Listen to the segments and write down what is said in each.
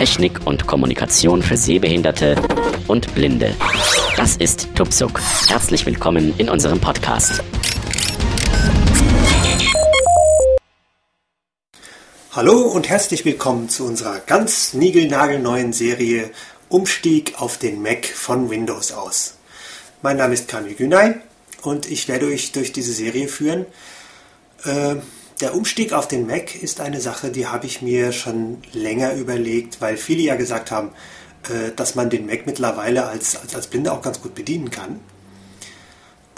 Technik und Kommunikation für Sehbehinderte und Blinde. Das ist Tupsuk. Herzlich willkommen in unserem Podcast. Hallo und herzlich willkommen zu unserer ganz niegelnagelneuen Serie Umstieg auf den Mac von Windows aus. Mein Name ist Kamil Günay und ich werde euch durch diese Serie führen. Äh, der Umstieg auf den Mac ist eine Sache, die habe ich mir schon länger überlegt, weil viele ja gesagt haben, äh, dass man den Mac mittlerweile als, als, als Blinde auch ganz gut bedienen kann.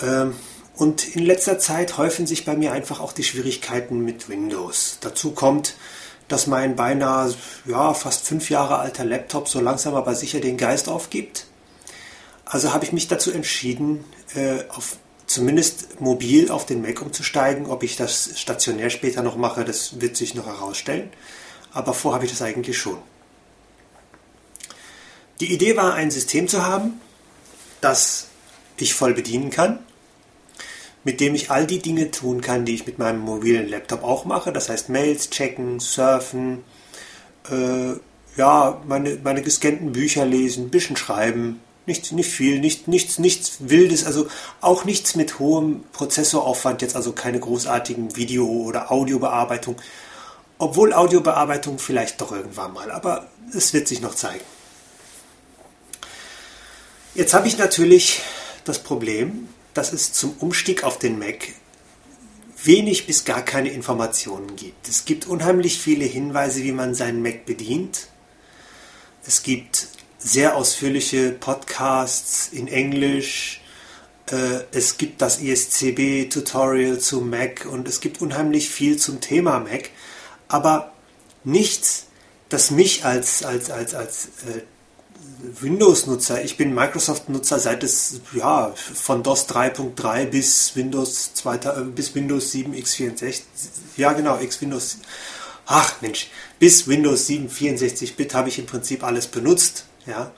Ähm, und in letzter Zeit häufen sich bei mir einfach auch die Schwierigkeiten mit Windows. Dazu kommt, dass mein beinahe ja, fast fünf Jahre alter Laptop so langsam aber sicher den Geist aufgibt. Also habe ich mich dazu entschieden, äh, auf zumindest mobil auf den Mac umzusteigen. Ob ich das stationär später noch mache, das wird sich noch herausstellen. Aber vor habe ich das eigentlich schon. Die Idee war, ein System zu haben, das ich voll bedienen kann, mit dem ich all die Dinge tun kann, die ich mit meinem mobilen Laptop auch mache. Das heißt Mails checken, surfen, äh, ja, meine, meine gescannten Bücher lesen, bisschen schreiben, nicht, nicht viel, nicht, nichts, nichts Wildes, also auch nichts mit hohem Prozessoraufwand, jetzt also keine großartigen Video- oder Audiobearbeitung. Obwohl Audiobearbeitung vielleicht doch irgendwann mal, aber es wird sich noch zeigen. Jetzt habe ich natürlich das Problem, dass es zum Umstieg auf den Mac wenig bis gar keine Informationen gibt. Es gibt unheimlich viele Hinweise, wie man seinen Mac bedient. Es gibt sehr ausführliche Podcasts in Englisch. Äh, es gibt das ISCB-Tutorial zu Mac und es gibt unheimlich viel zum Thema Mac, aber nichts, das mich als, als, als, als äh, Windows-Nutzer, ich bin Microsoft-Nutzer seit es ja von DOS 3.3 bis Windows 2, äh, bis Windows 7 x64, ja genau, X Windows, ach Mensch, bis Windows 7 64-Bit habe ich im Prinzip alles benutzt ja?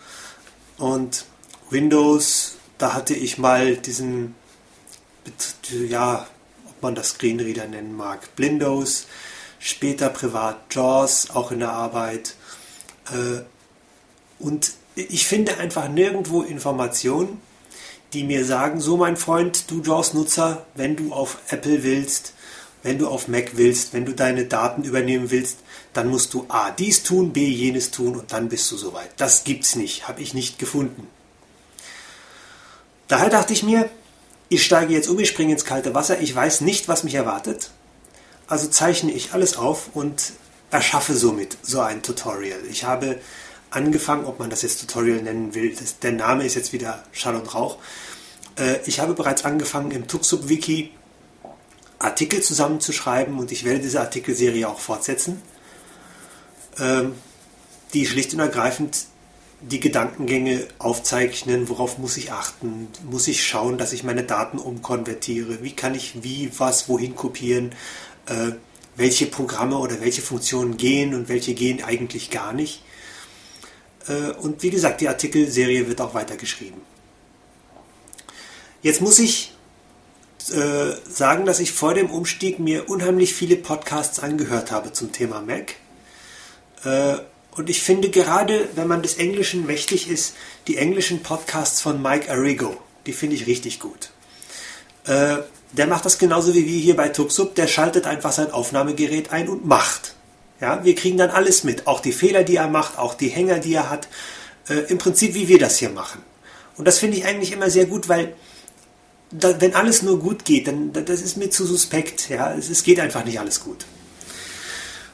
Und Windows, da hatte ich mal diesen, ja, ob man das Screenreader nennen mag, Blindos, später privat JAWS, auch in der Arbeit. Äh, und ich finde einfach nirgendwo Informationen, die mir sagen, so mein Freund, du JAWS-Nutzer, wenn du auf Apple willst, wenn du auf Mac willst, wenn du deine Daten übernehmen willst, dann musst du A dies tun, B jenes tun und dann bist du soweit. Das gibt's nicht, habe ich nicht gefunden. Daher dachte ich mir, ich steige jetzt um, ich springe ins kalte Wasser, ich weiß nicht, was mich erwartet. Also zeichne ich alles auf und erschaffe somit so ein Tutorial. Ich habe angefangen, ob man das jetzt Tutorial nennen will, das, der Name ist jetzt wieder Schall und Rauch. Äh, ich habe bereits angefangen im Tuxub-Wiki Artikel zusammenzuschreiben und ich werde diese Artikelserie auch fortsetzen, ähm, die schlicht und ergreifend die Gedankengänge aufzeichnen, worauf muss ich achten, muss ich schauen, dass ich meine Daten umkonvertiere, wie kann ich wie, was, wohin kopieren, äh, welche Programme oder welche Funktionen gehen und welche gehen eigentlich gar nicht. Äh, und wie gesagt, die Artikelserie wird auch weitergeschrieben. Jetzt muss ich äh, sagen, dass ich vor dem Umstieg mir unheimlich viele Podcasts angehört habe zum Thema Mac. Äh, und ich finde gerade, wenn man des Englischen mächtig ist, die englischen Podcasts von Mike Arrigo, die finde ich richtig gut. Äh, der macht das genauso wie wir hier bei Tuxup, der schaltet einfach sein Aufnahmegerät ein und macht. Ja, wir kriegen dann alles mit, auch die Fehler, die er macht, auch die Hänger, die er hat, äh, im Prinzip wie wir das hier machen. Und das finde ich eigentlich immer sehr gut, weil da, wenn alles nur gut geht, dann das ist mir zu suspekt. Ja, es, es geht einfach nicht alles gut.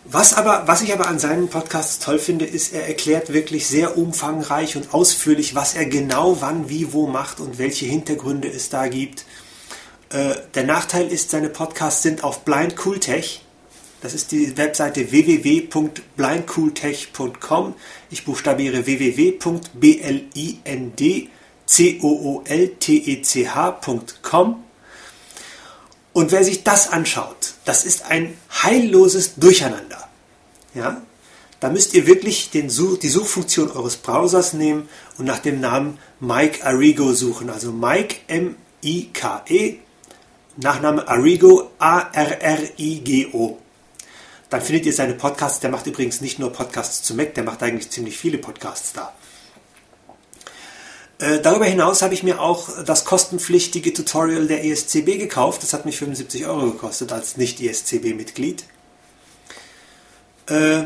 Was, aber, was ich aber an seinen Podcasts toll finde, ist, er erklärt wirklich sehr umfangreich und ausführlich, was er genau wann, wie, wo macht und welche Hintergründe es da gibt. Äh, der Nachteil ist, seine Podcasts sind auf Blind Cool Tech. Das ist die Webseite www.blindcooltech.com. Ich buchstabiere www.blind C-O-O-L-T-E-C-H.com. Und wer sich das anschaut, das ist ein heilloses Durcheinander. Ja? Da müsst ihr wirklich den Such, die Suchfunktion eures Browsers nehmen und nach dem Namen Mike Arrigo suchen. Also Mike M-I-K-E, Nachname Arrigo A-R-R-I-G-O. dann findet ihr seine Podcasts. Der macht übrigens nicht nur Podcasts zu Mac, der macht eigentlich ziemlich viele Podcasts da. Äh, darüber hinaus habe ich mir auch das kostenpflichtige Tutorial der ESCB gekauft. Das hat mich 75 Euro gekostet als Nicht-ESCB-Mitglied. Äh,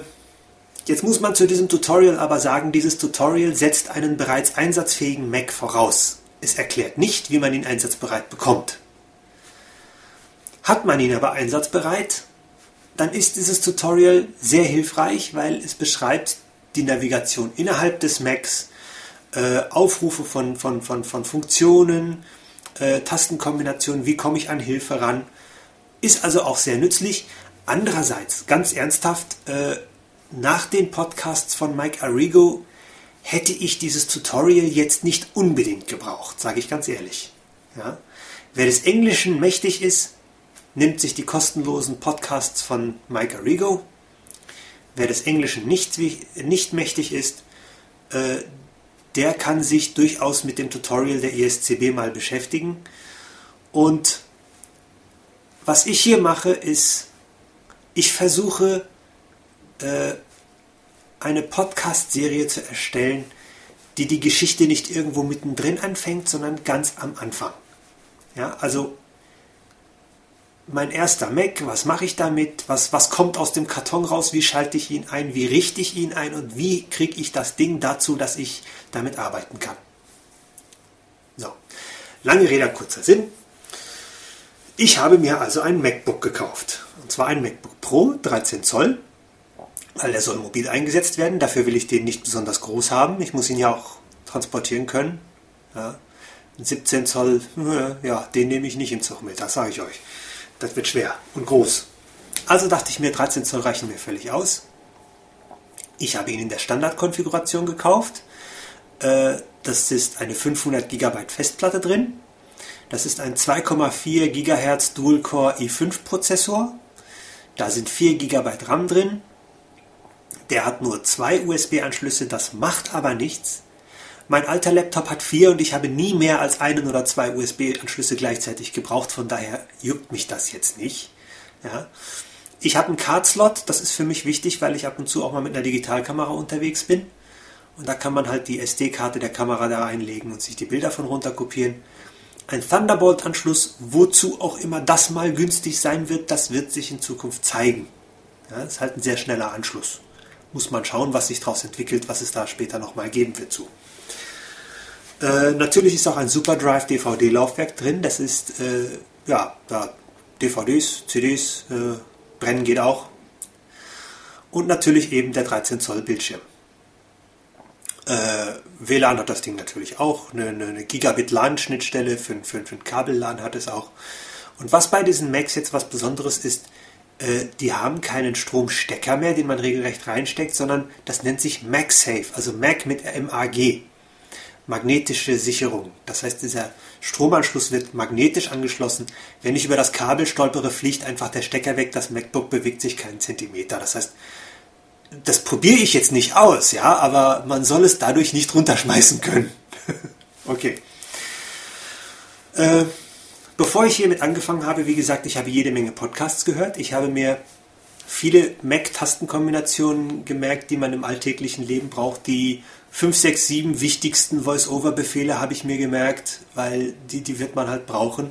jetzt muss man zu diesem Tutorial aber sagen, dieses Tutorial setzt einen bereits einsatzfähigen Mac voraus. Es erklärt nicht, wie man ihn einsatzbereit bekommt. Hat man ihn aber einsatzbereit, dann ist dieses Tutorial sehr hilfreich, weil es beschreibt die Navigation innerhalb des Macs, äh, Aufrufe von, von, von, von Funktionen, äh, Tastenkombinationen, wie komme ich an Hilfe ran. Ist also auch sehr nützlich. Andererseits, ganz ernsthaft, äh, nach den Podcasts von Mike Arrigo hätte ich dieses Tutorial jetzt nicht unbedingt gebraucht, sage ich ganz ehrlich. Ja? Wer des Englischen mächtig ist, nimmt sich die kostenlosen Podcasts von Mike Arrigo. Wer des Englischen nicht, nicht mächtig ist, äh, der kann sich durchaus mit dem Tutorial der ESCB mal beschäftigen. Und was ich hier mache, ist, ich versuche äh, eine Podcast-Serie zu erstellen, die die Geschichte nicht irgendwo mittendrin anfängt, sondern ganz am Anfang. Ja, also mein erster Mac, was mache ich damit, was, was kommt aus dem Karton raus, wie schalte ich ihn ein, wie richte ich ihn ein und wie kriege ich das Ding dazu, dass ich damit arbeiten kann. So, lange Rede, kurzer Sinn. Ich habe mir also ein MacBook gekauft. Und zwar ein MacBook Pro, 13 Zoll, weil der soll mobil eingesetzt werden. Dafür will ich den nicht besonders groß haben. Ich muss ihn ja auch transportieren können. Ja. 17 Zoll, ja, den nehme ich nicht im Zug mit, das sage ich euch. Das wird schwer und groß. Also dachte ich mir, 13 Zoll reichen mir völlig aus. Ich habe ihn in der Standardkonfiguration gekauft. Äh, das ist eine 500 GB Festplatte drin. Das ist ein 2,4 GHz Dual-Core i5 Prozessor. Da sind 4 GB RAM drin. Der hat nur zwei USB-Anschlüsse, das macht aber nichts. Mein alter Laptop hat vier und ich habe nie mehr als einen oder zwei USB-Anschlüsse gleichzeitig gebraucht, von daher juckt mich das jetzt nicht. Ja. Ich habe einen Card-Slot, das ist für mich wichtig, weil ich ab und zu auch mal mit einer Digitalkamera unterwegs bin. Und da kann man halt die SD-Karte der Kamera da reinlegen und sich die Bilder von runter kopieren. Ein Thunderbolt-Anschluss, wozu auch immer das mal günstig sein wird, das wird sich in Zukunft zeigen. Ja, ist halt ein sehr schneller Anschluss. Muss man schauen, was sich daraus entwickelt, was es da später nochmal geben wird zu. Äh, natürlich ist auch ein SuperDrive DVD-Laufwerk drin. Das ist, äh, ja, da DVDs, CDs, äh, brennen geht auch. Und natürlich eben der 13 Zoll Bildschirm. Äh, WLAN hat das Ding natürlich auch. Eine, eine Gigabit LAN-Schnittstelle für, für, für ein Kabel-LAN hat es auch. Und was bei diesen Macs jetzt was Besonderes ist, äh, die haben keinen Stromstecker mehr, den man regelrecht reinsteckt, sondern das nennt sich MagSafe, also Mac mit MAG magnetische Sicherung. Das heißt, dieser Stromanschluss wird magnetisch angeschlossen. Wenn ich über das Kabel stolpere, fliegt einfach der Stecker weg. Das MacBook bewegt sich keinen Zentimeter. Das heißt, das probiere ich jetzt nicht aus, ja, aber man soll es dadurch nicht runterschmeißen können. okay. Äh, bevor ich hiermit angefangen habe, wie gesagt, ich habe jede Menge Podcasts gehört. Ich habe mir viele Mac-Tastenkombinationen gemerkt, die man im alltäglichen Leben braucht, die 5, 6, 7 wichtigsten Voice-Over-Befehle habe ich mir gemerkt, weil die, die wird man halt brauchen.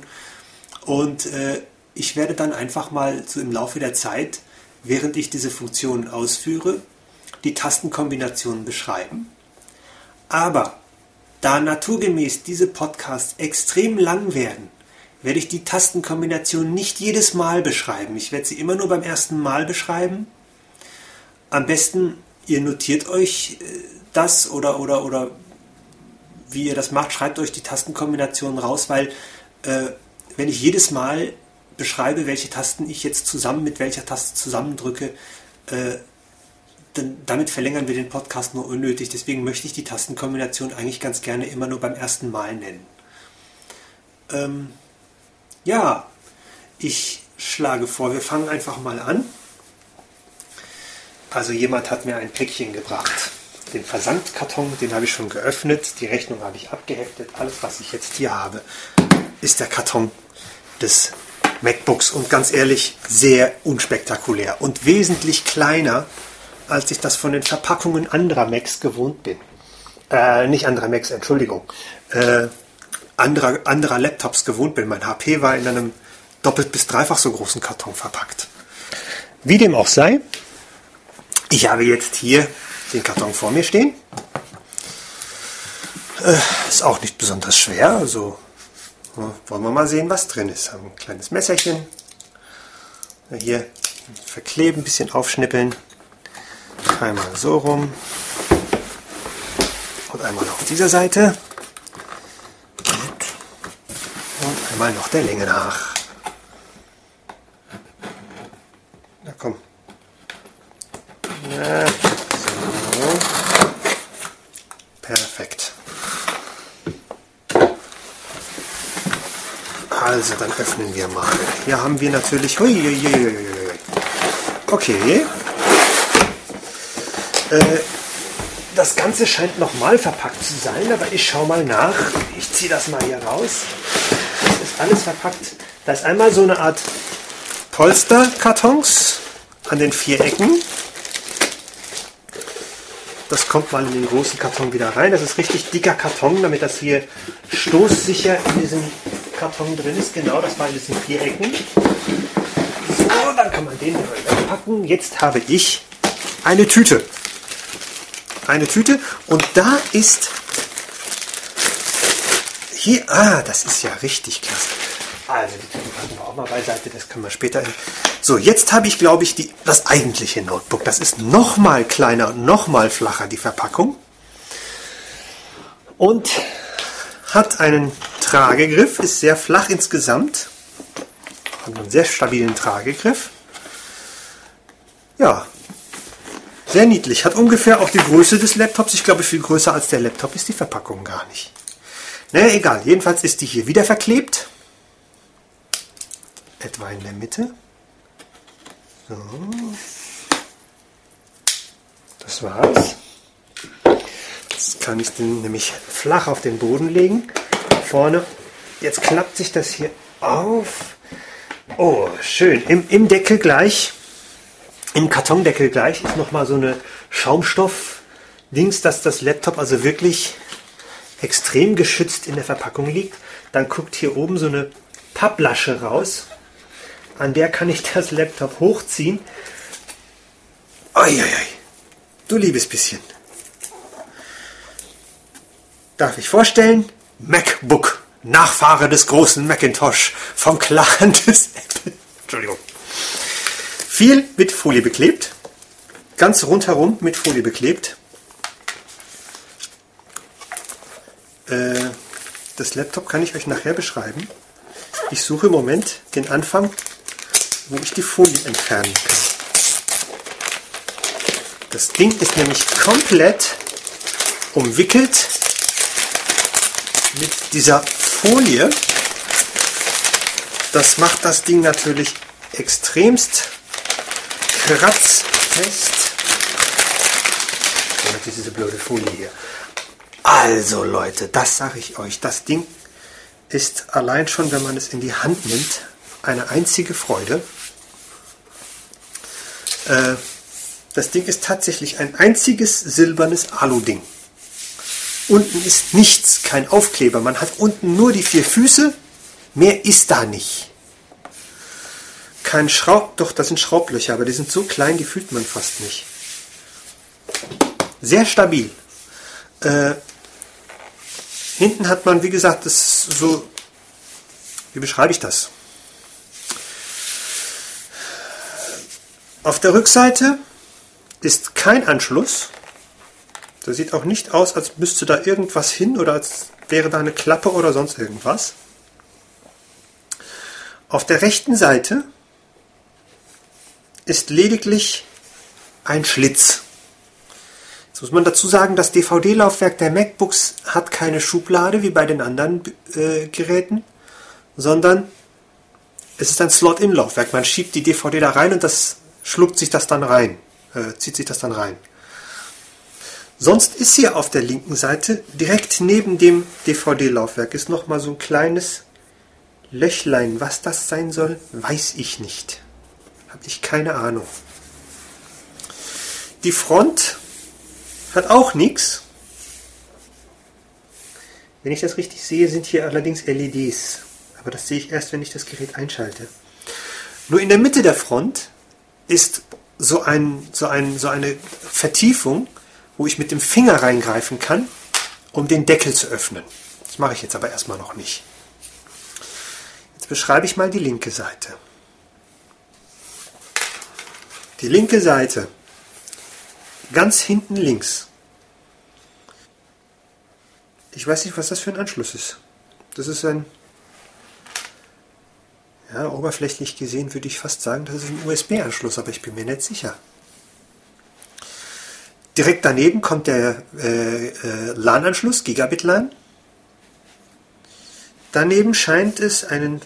Und äh, ich werde dann einfach mal so im Laufe der Zeit, während ich diese Funktionen ausführe, die Tastenkombinationen beschreiben. Aber da naturgemäß diese Podcasts extrem lang werden, werde ich die Tastenkombination nicht jedes Mal beschreiben. Ich werde sie immer nur beim ersten Mal beschreiben. Am besten, ihr notiert euch äh, das oder, oder, oder wie ihr das macht, schreibt euch die Tastenkombinationen raus, weil äh, wenn ich jedes Mal beschreibe, welche Tasten ich jetzt zusammen mit welcher Taste zusammendrücke, äh, dann, damit verlängern wir den Podcast nur unnötig. Deswegen möchte ich die Tastenkombination eigentlich ganz gerne immer nur beim ersten Mal nennen. Ähm, ja, ich schlage vor, wir fangen einfach mal an. Also jemand hat mir ein Päckchen gebracht den Versandkarton, den habe ich schon geöffnet, die Rechnung habe ich abgeheftet. Alles, was ich jetzt hier habe, ist der Karton des MacBooks und ganz ehrlich sehr unspektakulär und wesentlich kleiner, als ich das von den Verpackungen anderer Macs gewohnt bin. Äh, nicht anderer Macs, Entschuldigung. Äh, anderer, anderer Laptops gewohnt bin. Mein HP war in einem doppelt bis dreifach so großen Karton verpackt. Wie dem auch sei, ich habe jetzt hier den Karton vor mir stehen. Äh, ist auch nicht besonders schwer, also wollen wir mal sehen, was drin ist. Haben ein kleines Messerchen. Hier verkleben, ein bisschen aufschnippeln. Einmal so rum. Und einmal auf dieser Seite. Und einmal noch der Länge nach. Na komm. So. Perfekt. Also, dann öffnen wir mal. Hier haben wir natürlich... Okay. Äh, das Ganze scheint nochmal verpackt zu sein, aber ich schaue mal nach. Ich ziehe das mal hier raus. Das ist alles verpackt. Da ist einmal so eine Art Polsterkartons an den vier Ecken. Das kommt mal in den großen Karton wieder rein. Das ist richtig dicker Karton, damit das hier stoßsicher in diesem Karton drin ist. Genau, das war in diesen vier Ecken. So, dann kann man den wegpacken. Jetzt habe ich eine Tüte. Eine Tüte und da ist hier, ah, das ist ja richtig klasse. Also die Tüte packen wir auch mal beiseite, das können wir später. So, jetzt habe ich, glaube ich, die, das eigentliche Notebook. Das ist noch mal kleiner und noch mal flacher, die Verpackung. Und hat einen Tragegriff, ist sehr flach insgesamt. Hat einen sehr stabilen Tragegriff. Ja, sehr niedlich. Hat ungefähr auch die Größe des Laptops. Ich glaube, viel größer als der Laptop ist die Verpackung gar nicht. Naja, egal. Jedenfalls ist die hier wieder verklebt. Etwa in der Mitte. So. Das war's. Jetzt kann ich den nämlich flach auf den Boden legen. Vorne. Jetzt klappt sich das hier auf. Oh, schön. Im, im Deckel gleich, im Kartondeckel gleich, ist nochmal so eine Schaumstoff-Dings, dass das Laptop also wirklich extrem geschützt in der Verpackung liegt. Dann guckt hier oben so eine Papplasche raus. An der kann ich das Laptop hochziehen. Uiuiui, du liebes bisschen. Darf ich vorstellen? MacBook, Nachfahre des großen Macintosh vom Clan des Apple. Entschuldigung. Viel mit Folie beklebt. Ganz rundherum mit Folie beklebt. Äh, das Laptop kann ich euch nachher beschreiben. Ich suche im Moment den Anfang, wo ich die Folie entfernen kann. Das Ding ist nämlich komplett umwickelt mit dieser Folie. Das macht das Ding natürlich extremst kratzfest. Und diese blöde Folie hier. Also Leute, das sage ich euch. Das Ding ist allein schon, wenn man es in die Hand nimmt, eine einzige Freude. Äh, das Ding ist tatsächlich ein einziges silbernes Alu-Ding. Unten ist nichts, kein Aufkleber. Man hat unten nur die vier Füße. Mehr ist da nicht. Kein Schraub, doch, das sind Schraublöcher, aber die sind so klein, die fühlt man fast nicht. Sehr stabil. Äh, hinten hat man, wie gesagt, das so. Wie beschreibe ich das? Auf der Rückseite ist kein Anschluss. Das sieht auch nicht aus, als müsste da irgendwas hin oder als wäre da eine Klappe oder sonst irgendwas. Auf der rechten Seite ist lediglich ein Schlitz. Jetzt muss man dazu sagen, das DVD-Laufwerk der MacBooks hat keine Schublade wie bei den anderen äh, Geräten, sondern es ist ein Slot-In-Laufwerk. Man schiebt die DVD da rein und das schluckt sich das dann rein, äh, zieht sich das dann rein. Sonst ist hier auf der linken Seite, direkt neben dem DVD-Laufwerk, ist nochmal so ein kleines Löchlein, was das sein soll, weiß ich nicht. Habe ich keine Ahnung. Die Front hat auch nichts. Wenn ich das richtig sehe, sind hier allerdings LEDs. Aber das sehe ich erst, wenn ich das Gerät einschalte. Nur in der Mitte der Front ist so, ein, so, ein, so eine Vertiefung, wo ich mit dem Finger reingreifen kann, um den Deckel zu öffnen. Das mache ich jetzt aber erstmal noch nicht. Jetzt beschreibe ich mal die linke Seite. Die linke Seite, ganz hinten links. Ich weiß nicht, was das für ein Anschluss ist. Das ist ein, ja, oberflächlich gesehen würde ich fast sagen, das ist ein USB-Anschluss, aber ich bin mir nicht sicher. Direkt daneben kommt der äh, äh, LAN-Anschluss, Gigabit-LAN. Daneben scheint es einen,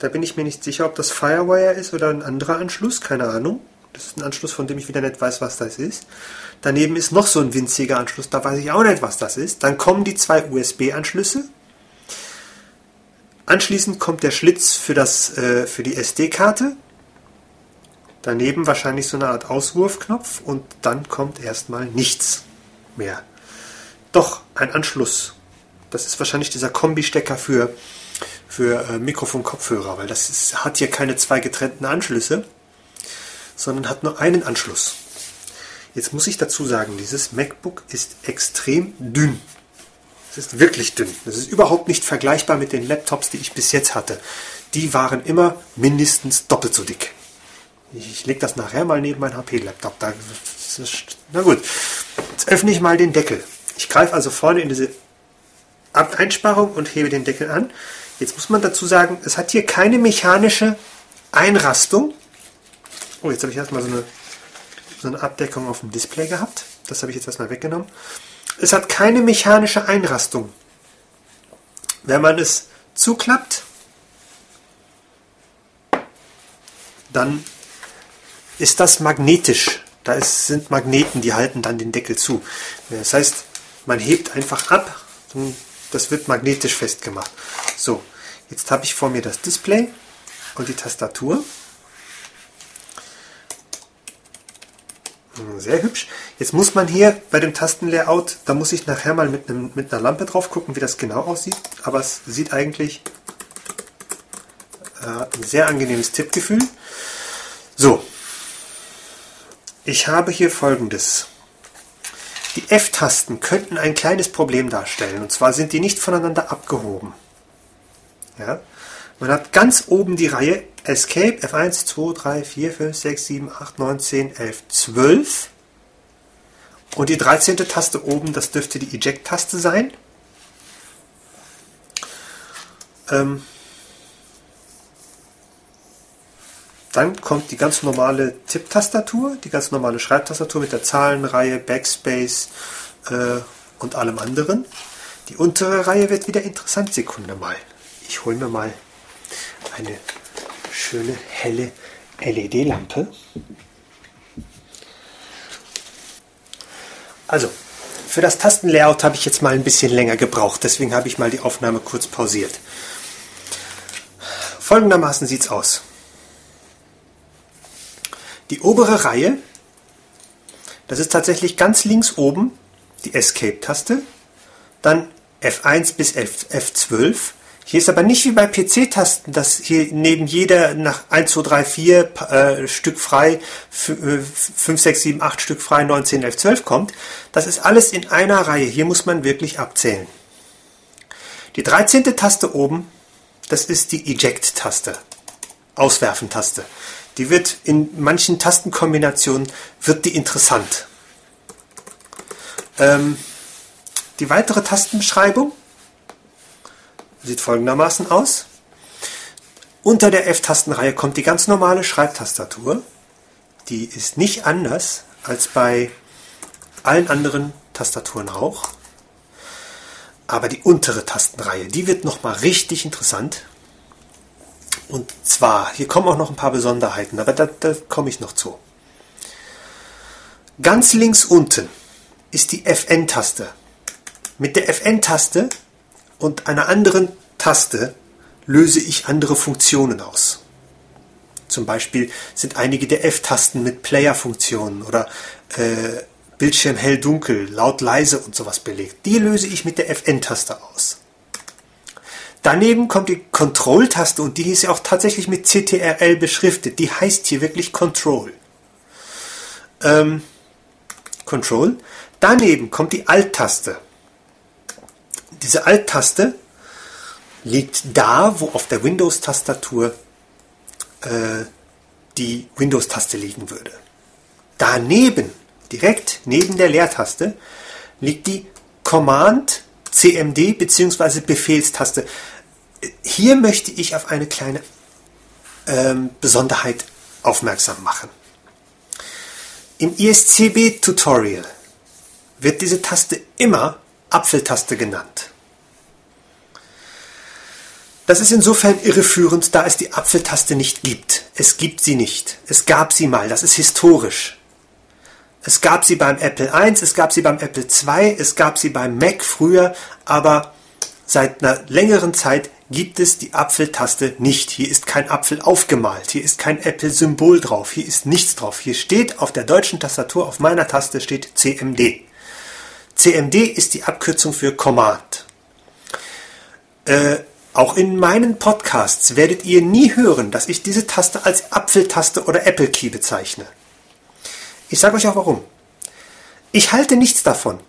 da bin ich mir nicht sicher, ob das Firewire ist oder ein anderer Anschluss, keine Ahnung. Das ist ein Anschluss, von dem ich wieder nicht weiß, was das ist. Daneben ist noch so ein winziger Anschluss, da weiß ich auch nicht, was das ist. Dann kommen die zwei USB-Anschlüsse. Anschließend kommt der Schlitz für, das, äh, für die SD-Karte. Daneben wahrscheinlich so eine Art Auswurfknopf und dann kommt erstmal nichts mehr. Doch, ein Anschluss. Das ist wahrscheinlich dieser Kombi-Stecker für, für äh, Mikrofon-Kopfhörer, weil das ist, hat hier keine zwei getrennten Anschlüsse, sondern hat nur einen Anschluss. Jetzt muss ich dazu sagen, dieses MacBook ist extrem dünn. Es ist wirklich dünn. Das ist überhaupt nicht vergleichbar mit den Laptops, die ich bis jetzt hatte. Die waren immer mindestens doppelt so dick. Ich, lege das nachher mal neben mein HP-Laptop. Na gut, jetzt öffne ich mal den Deckel. Ich greife also vorne in diese Einsparung und hebe den Deckel an. Jetzt muss man dazu sagen, es hat hier keine mechanische Einrastung. Oh, jetzt habe ich erstmal so eine, so eine Abdeckung auf dem Display gehabt. Das habe ich jetzt erstmal weggenommen. Es hat keine mechanische Einrastung. Wenn man es zuklappt, dann ist das magnetisch. Da ist, sind Magneten, die halten dann den Deckel zu. Das heißt, man hebt einfach ab, und das wird magnetisch festgemacht. So, jetzt habe ich vor mir das Display und die Tastatur. Sehr hübsch. Jetzt muss man hier bei dem Tastenlayout, da muss ich nachher mal mit, einem, mit einer Lampe drauf gucken, wie das genau aussieht. Aber es sieht eigentlich äh, ein sehr angenehmes Tippgefühl. So, ich habe hier folgendes. Die F-Tasten könnten ein kleines Problem darstellen. Und zwar sind die nicht voneinander abgehoben. Ja? Man hat ganz oben die Reihe Escape F1, 2, 3, 4, 5, 6, 7, 8, 9, 10, 11, 12. Und die 13. Taste oben, das dürfte die Eject-Taste sein. Ähm, Dann kommt die ganz normale Tipptastatur, die ganz normale Schreibtastatur mit der Zahlenreihe, Backspace äh, und allem anderen. Die untere Reihe wird wieder interessant. Sekunde mal. Ich hole mir mal eine schöne helle LED-Lampe. Also, für das Tastenlayout habe ich jetzt mal ein bisschen länger gebraucht, deswegen habe ich mal die Aufnahme kurz pausiert. Folgendermaßen sieht es aus. Die obere Reihe, das ist tatsächlich ganz links oben die Escape-Taste, dann F1 bis F, F12. Hier ist aber nicht wie bei PC-Tasten, dass hier neben jeder nach 1, 2, 3, 4 äh, Stück frei, 5, 6, 7, 8 Stück frei, 9, 10, 11, 12 kommt. Das ist alles in einer Reihe. Hier muss man wirklich abzählen. Die 13. Taste oben, das ist die Eject-Taste. Auswerfen-Taste. Die wird in manchen Tastenkombinationen wird die interessant. Ähm, die weitere Tastenbeschreibung sieht folgendermaßen aus. Unter der F-Tastenreihe kommt die ganz normale Schreibtastatur. Die ist nicht anders als bei allen anderen Tastaturen auch. Aber die untere Tastenreihe, die wird nochmal richtig interessant. Und zwar, hier kommen auch noch ein paar Besonderheiten, aber da, da komme ich noch zu. Ganz links unten ist die FN-Taste. Mit der FN-Taste und einer anderen Taste löse ich andere Funktionen aus. Zum Beispiel sind einige der F-Tasten mit Player-Funktionen oder äh, Bildschirm hell-dunkel, laut-leise und sowas belegt. Die löse ich mit der FN-Taste aus. Daneben kommt die Control-Taste und die ist ja auch tatsächlich mit CTRL beschriftet. Die heißt hier wirklich Control. Ähm, Control. Daneben kommt die Alt-Taste. Diese Alt-Taste liegt da, wo auf der Windows-Tastatur äh, die Windows-Taste liegen würde. Daneben, direkt neben der Leertaste, liegt die Command CMD bzw. Befehlstaste. Hier möchte ich auf eine kleine ähm, Besonderheit aufmerksam machen. Im ISCB-Tutorial wird diese Taste immer Apfeltaste genannt. Das ist insofern irreführend, da es die Apfeltaste nicht gibt. Es gibt sie nicht. Es gab sie mal. Das ist historisch. Es gab sie beim Apple I, es gab sie beim Apple II, es gab sie beim Mac früher, aber seit einer längeren Zeit gibt es die Apfeltaste nicht. Hier ist kein Apfel aufgemalt, hier ist kein Apple-Symbol drauf, hier ist nichts drauf. Hier steht auf der deutschen Tastatur, auf meiner Taste steht CMD. CMD ist die Abkürzung für Command. Äh, auch in meinen Podcasts werdet ihr nie hören, dass ich diese Taste als Apfeltaste oder Apple Key bezeichne. Ich sage euch auch warum. Ich halte nichts davon,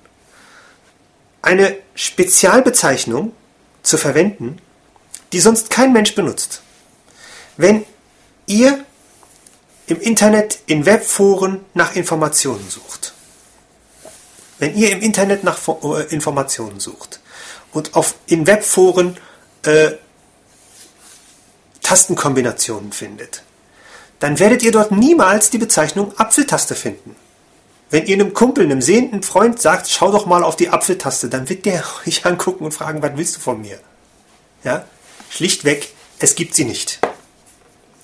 eine Spezialbezeichnung zu verwenden, die sonst kein Mensch benutzt. Wenn ihr im Internet in Webforen nach Informationen sucht, wenn ihr im Internet nach äh, Informationen sucht und auf, in Webforen äh, Tastenkombinationen findet, dann werdet ihr dort niemals die Bezeichnung Apfeltaste finden. Wenn ihr einem Kumpel, einem sehenden Freund sagt, schau doch mal auf die Apfeltaste, dann wird der euch angucken und fragen, was willst du von mir? Ja? Schlichtweg, es gibt sie nicht.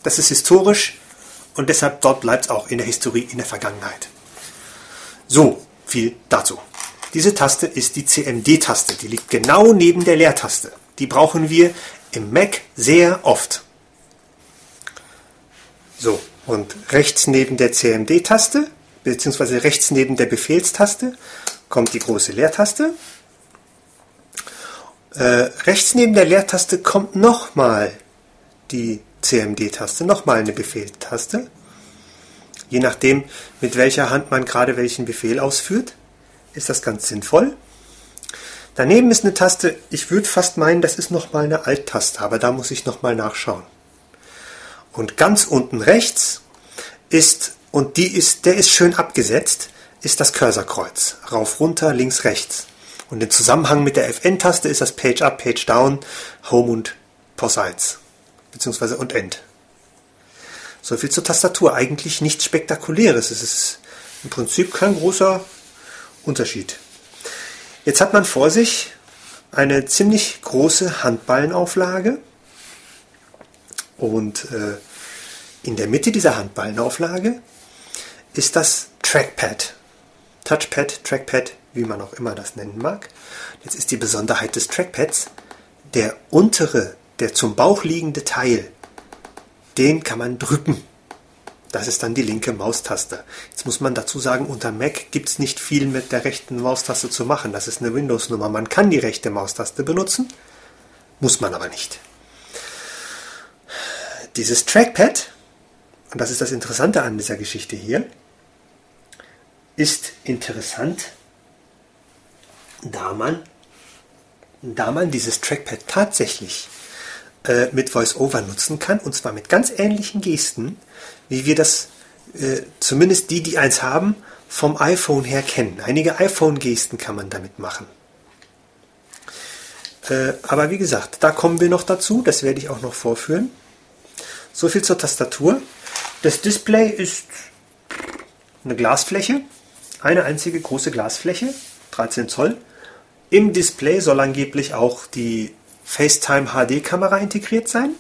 Das ist historisch und deshalb dort bleibt es auch in der Historie, in der Vergangenheit. So, viel dazu. Diese Taste ist die CMD-Taste, die liegt genau neben der Leertaste. Die brauchen wir im Mac sehr oft. So, und rechts neben der CMD-Taste, beziehungsweise rechts neben der Befehlstaste, kommt die große Leertaste. Äh, rechts neben der Leertaste kommt nochmal die CMD-Taste, nochmal eine Befehlstaste. Je nachdem, mit welcher Hand man gerade welchen Befehl ausführt, ist das ganz sinnvoll. Daneben ist eine Taste, ich würde fast meinen, das ist nochmal eine Alt-Taste, aber da muss ich nochmal nachschauen. Und ganz unten rechts ist, und die ist, der ist schön abgesetzt, ist das Cursorkreuz. Rauf, runter, links, rechts. Und im Zusammenhang mit der FN-Taste ist das Page Up, Page Down, Home und POS 1. Beziehungsweise und End. So viel zur Tastatur. Eigentlich nichts Spektakuläres. Es ist im Prinzip kein großer Unterschied. Jetzt hat man vor sich eine ziemlich große Handballenauflage und äh, in der Mitte dieser Handballenauflage ist das Trackpad. Touchpad, Trackpad, wie man auch immer das nennen mag. Jetzt ist die Besonderheit des Trackpads, der untere, der zum Bauch liegende Teil, den kann man drücken. Das ist dann die linke Maustaste. Jetzt muss man dazu sagen, unter Mac gibt es nicht viel mit der rechten Maustaste zu machen. Das ist eine Windows-Nummer. Man kann die rechte Maustaste benutzen, muss man aber nicht. Dieses Trackpad und das ist das Interessante an dieser Geschichte hier, ist interessant, da man, da man dieses Trackpad tatsächlich äh, mit VoiceOver nutzen kann, und zwar mit ganz ähnlichen Gesten, wie wir das, äh, zumindest die, die eins haben, vom iPhone her kennen. Einige iPhone-Gesten kann man damit machen. Äh, aber wie gesagt, da kommen wir noch dazu, das werde ich auch noch vorführen. So viel zur Tastatur. Das Display ist eine Glasfläche, eine einzige große Glasfläche, 13 Zoll. Im Display soll angeblich auch die FaceTime HD-Kamera integriert sein.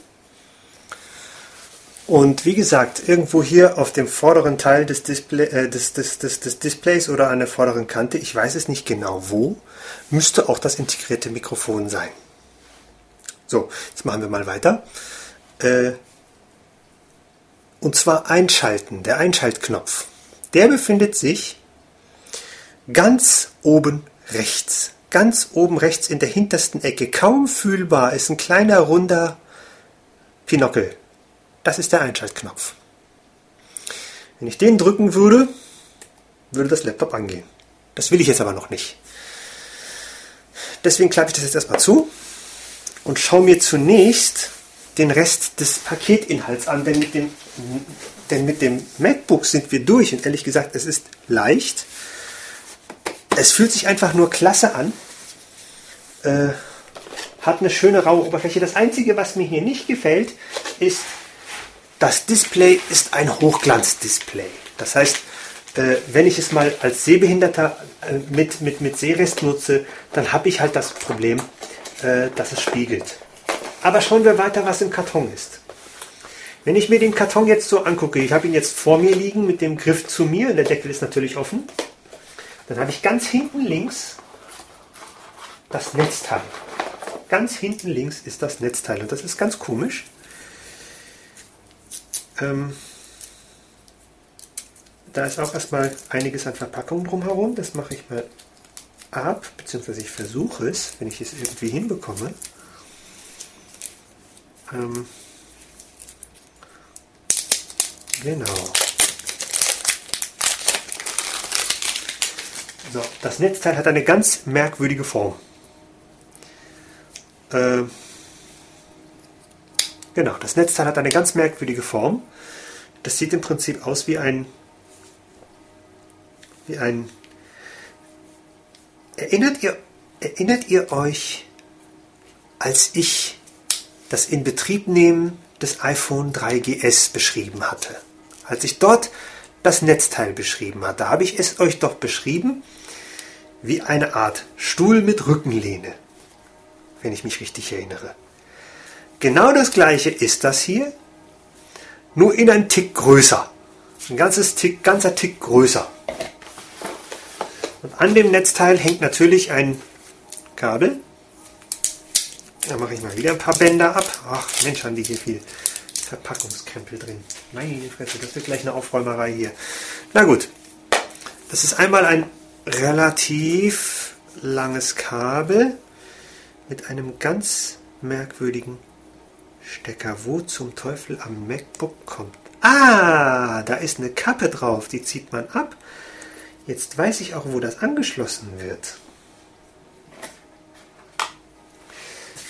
Und wie gesagt, irgendwo hier auf dem vorderen Teil des, Display, äh, des, des, des, Displays oder an der vorderen Kante, ich weiß es nicht genau wo, müsste auch das integrierte Mikrofon sein. So, jetzt machen wir mal weiter. Äh, und zwar Einschalten, der Einschaltknopf. Der befindet sich ganz oben rechts. Ganz oben rechts in der hintersten Ecke. Kaum fühlbar ist ein kleiner runder Pinockel. Das ist der Einschaltknopf. Wenn ich den drücken würde, würde das Laptop angehen. Das will ich jetzt aber noch nicht. Deswegen klappe ich das jetzt erstmal zu und schaue mir zunächst den Rest des Paketinhalts an, denn mit dem, denn mit dem MacBook sind wir durch und ehrlich gesagt, es ist leicht. Es fühlt sich einfach nur klasse an. Äh, hat eine schöne raue Oberfläche. Das Einzige, was mir hier nicht gefällt, ist, das Display ist ein Hochglanzdisplay. Das heißt, äh, wenn ich es mal als Sehbehinderter äh, mit, mit, mit Sehrest nutze, dann habe ich halt das Problem, äh, dass es spiegelt. Aber schauen wir weiter, was im Karton ist. Wenn ich mir den Karton jetzt so angucke, ich habe ihn jetzt vor mir liegen mit dem Griff zu mir, der Deckel ist natürlich offen, dann habe ich ganz hinten links das Netzteil. Ganz hinten links ist das Netzteil und das ist ganz komisch. Ähm, da ist auch erstmal einiges an Verpackung drumherum. Das mache ich mal ab, beziehungsweise ich versuche es, wenn ich es irgendwie hinbekomme. Ähm, genau. So, das Netzteil hat eine ganz merkwürdige Form. Äh, genau, das Netzteil hat eine ganz merkwürdige Form. Das sieht im Prinzip aus wie ein wie ein Erinnert ihr, erinnert ihr euch, als ich das Inbetriebnehmen des iPhone 3GS beschrieben hatte? Als ich dort das Netzteil beschrieben hatte, habe ich es euch doch beschrieben wie eine Art Stuhl mit Rückenlehne, wenn ich mich richtig erinnere. Genau das gleiche ist das hier, nur in ein Tick größer. Ein ganzes Tick, ganzer Tick größer. Und an dem Netzteil hängt natürlich ein Kabel. Da mache ich mal wieder ein paar Bänder ab. Ach Mensch, haben die hier viel Verpackungskrempel drin. Meine Fresse, das wird gleich eine Aufräumerei hier. Na gut. Das ist einmal ein relativ langes Kabel mit einem ganz merkwürdigen Stecker. Wo zum Teufel am MacBook kommt? Ah, da ist eine Kappe drauf. Die zieht man ab Jetzt weiß ich auch, wo das angeschlossen wird.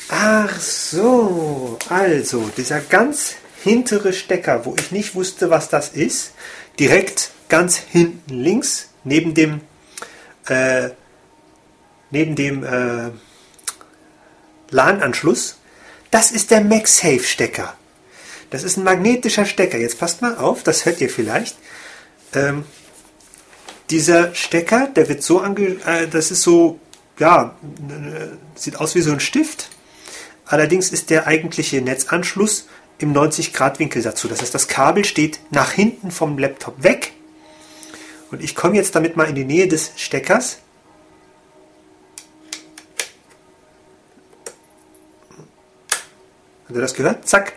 Ach so, also dieser ganz hintere Stecker, wo ich nicht wusste, was das ist, direkt ganz hinten links neben dem äh, neben dem äh, LAN-Anschluss, das ist der MagSafe-Stecker. Das ist ein magnetischer Stecker. Jetzt passt mal auf, das hört ihr vielleicht. Ähm, dieser Stecker, der wird so ange... Äh, das ist so, ja, sieht aus wie so ein Stift. Allerdings ist der eigentliche Netzanschluss im 90-Grad-Winkel dazu. Das heißt, das Kabel steht nach hinten vom Laptop weg. Und ich komme jetzt damit mal in die Nähe des Steckers. Habt ihr das gehört? Zack.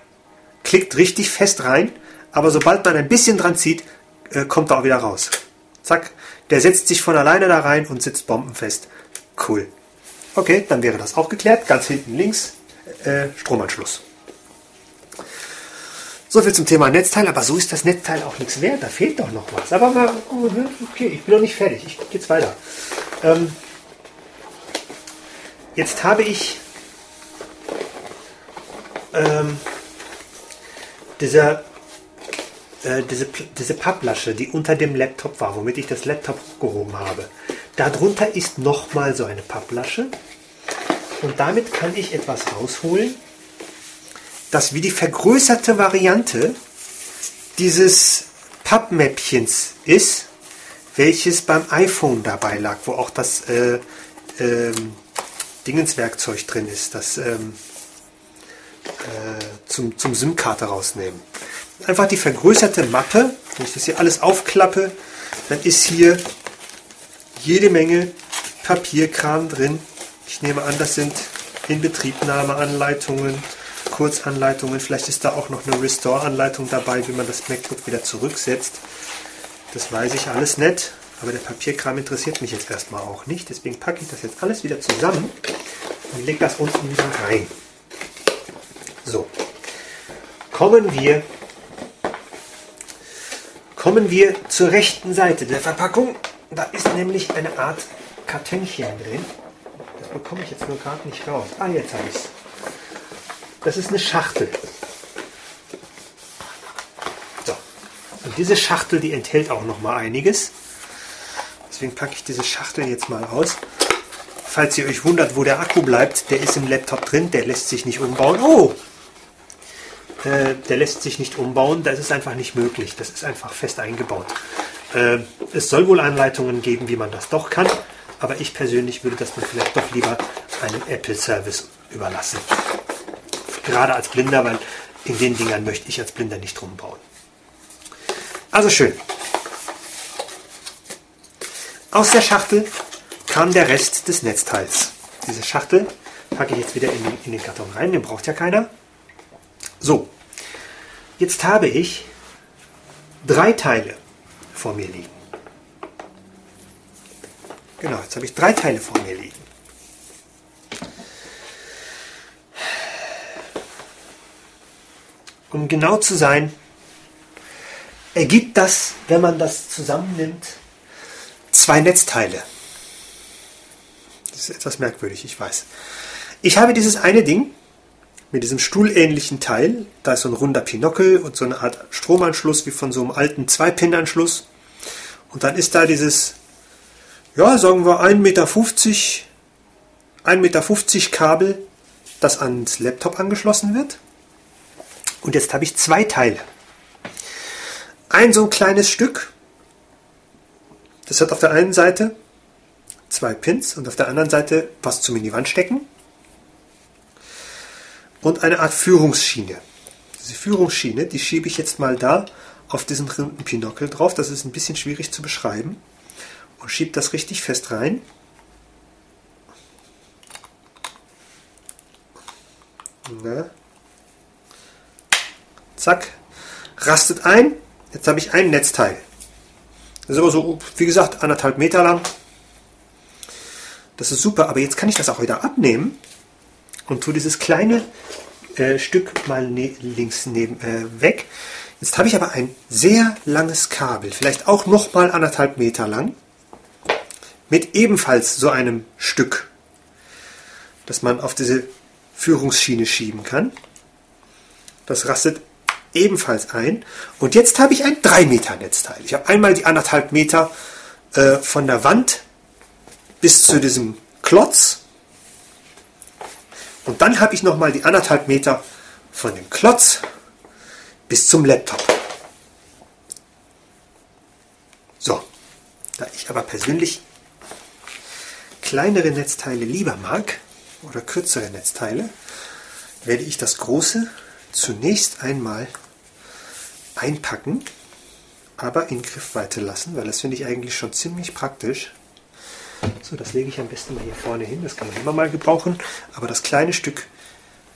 Klickt richtig fest rein. Aber sobald man ein bisschen dran zieht, äh, kommt er auch wieder raus. Zack. Der setzt sich von alleine da rein und sitzt bombenfest. Cool. Okay, dann wäre das auch geklärt. Ganz hinten links äh, Stromanschluss. So viel zum Thema Netzteil, aber so ist das Netzteil auch nichts wert. Da fehlt doch noch was. Aber mal, okay, ich bin noch nicht fertig. Ich gehe jetzt weiter. Ähm, jetzt habe ich ähm, dieser äh, diese, diese Papplasche, die unter dem Laptop war, womit ich das Laptop hochgehoben habe. Darunter ist nochmal so eine Papplasche. Und damit kann ich etwas rausholen, das wie die vergrößerte Variante dieses Pappmäppchens ist, welches beim iPhone dabei lag, wo auch das äh, ähm, Dingenswerkzeug drin ist, das ähm, äh, zum, zum SIM-Karte rausnehmen einfach die vergrößerte Mappe. Wenn ich das hier alles aufklappe, dann ist hier jede Menge Papierkram drin. Ich nehme an, das sind Inbetriebnahmeanleitungen, Kurzanleitungen. Vielleicht ist da auch noch eine Restore-Anleitung dabei, wie man das MacBook wieder zurücksetzt. Das weiß ich alles nicht. Aber der Papierkram interessiert mich jetzt erstmal auch nicht. Deswegen packe ich das jetzt alles wieder zusammen und lege das unten wieder rein. So. Kommen wir, kommen wir zur rechten Seite der Verpackung. Da ist nämlich eine Art Kartönchen drin. Das bekomme ich jetzt nur gerade nicht raus. Ah, jetzt habe ich es. Das ist eine Schachtel. So. Und diese Schachtel, die enthält auch noch mal einiges. Deswegen packe ich diese Schachtel jetzt mal aus. Falls ihr euch wundert, wo der Akku bleibt, der ist im Laptop drin, der lässt sich nicht umbauen. Oh! Äh, der lässt sich nicht umbauen, das ist einfach nicht möglich. Das ist einfach fest eingebaut. Äh, es soll wohl Anleitungen geben, wie man das doch kann, aber ich persönlich würde das dann vielleicht doch lieber einem Apple-Service überlassen. Gerade als Blinder, weil in den Dingern möchte ich als Blinder nicht rumbauen. Also schön. Aus der Schachtel kam der Rest des Netzteils. Diese Schachtel packe ich jetzt wieder in den, in den Karton rein, den braucht ja keiner. So, jetzt habe ich drei Teile vor mir liegen. Genau, jetzt habe ich drei Teile vor mir liegen. Um genau zu sein, ergibt das, wenn man das zusammennimmt, zwei Netzteile. Das ist etwas merkwürdig, ich weiß. Ich habe dieses eine Ding mit diesem stuhlähnlichen Teil. Da ist so ein runder Pinockel und so eine Art Stromanschluss wie von so einem alten Zwei-Pin-Anschluss. Und dann ist da dieses, ja, sagen wir 1,50 Meter, 1,50 Meter Kabel, das ans Laptop angeschlossen wird. Und jetzt habe ich zwei Teile. Ein so ein kleines Stück, das hat auf der einen Seite zwei Pins und auf der anderen Seite was zum in die Wand stecken und eine Art Führungsschiene. Diese Führungsschiene, die schiebe ich jetzt mal da auf diesen runden Pinockel drauf. Das ist ein bisschen schwierig zu beschreiben. Und schiebe das richtig fest rein. Na. Zack. Rastet ein. Jetzt habe ich ein Netzteil. Das ist aber so, wie gesagt, anderthalb Meter lang. Das ist super, aber jetzt kann ich das auch wieder abnehmen und tue dieses kleine äh, Stück mal ne links neben, äh, weg. Jetzt habe ich aber ein sehr langes Kabel, vielleicht auch noch mal anderthalb Meter lang, mit ebenfalls so einem Stück, das man auf diese Führungsschiene schieben kann. Das rastet ebenfalls ein. Und jetzt habe ich ein 3 Meter Netzteil. Ich habe einmal die anderthalb Meter äh, von der Wand bis zu diesem Klotz. Und dann habe ich nochmal die anderthalb Meter von dem Klotz bis zum Laptop. So, da ich aber persönlich kleinere Netzteile lieber mag oder kürzere Netzteile, werde ich das große zunächst einmal einpacken, aber in Griffweite lassen, weil das finde ich eigentlich schon ziemlich praktisch. So, das lege ich am besten mal hier vorne hin, das kann man immer mal gebrauchen, aber das kleine Stück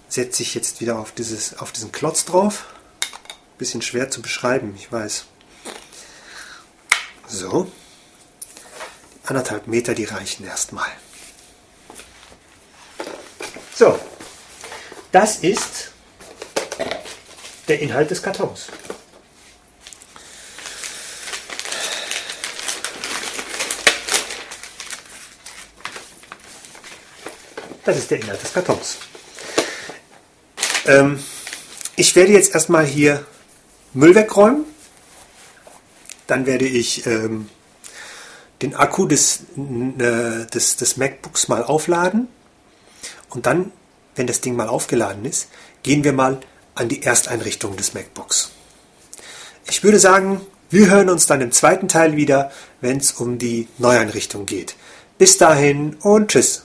setze ich jetzt wieder auf, dieses, auf diesen Klotz drauf. Bisschen schwer zu beschreiben, ich weiß. So, anderthalb Meter, die reichen erstmal. So, das ist der Inhalt des Kartons. Das ist der Inhalt des Kartons. Ähm, ich werde jetzt erstmal hier Müll wegräumen. Dann werde ich ähm, den Akku des, äh, des, des MacBooks mal aufladen. Und dann, wenn das Ding mal aufgeladen ist, gehen wir mal an die Ersteinrichtung des MacBooks. Ich würde sagen, wir hören uns dann im zweiten Teil wieder, wenn es um die Neueinrichtung geht. Bis dahin und tschüss.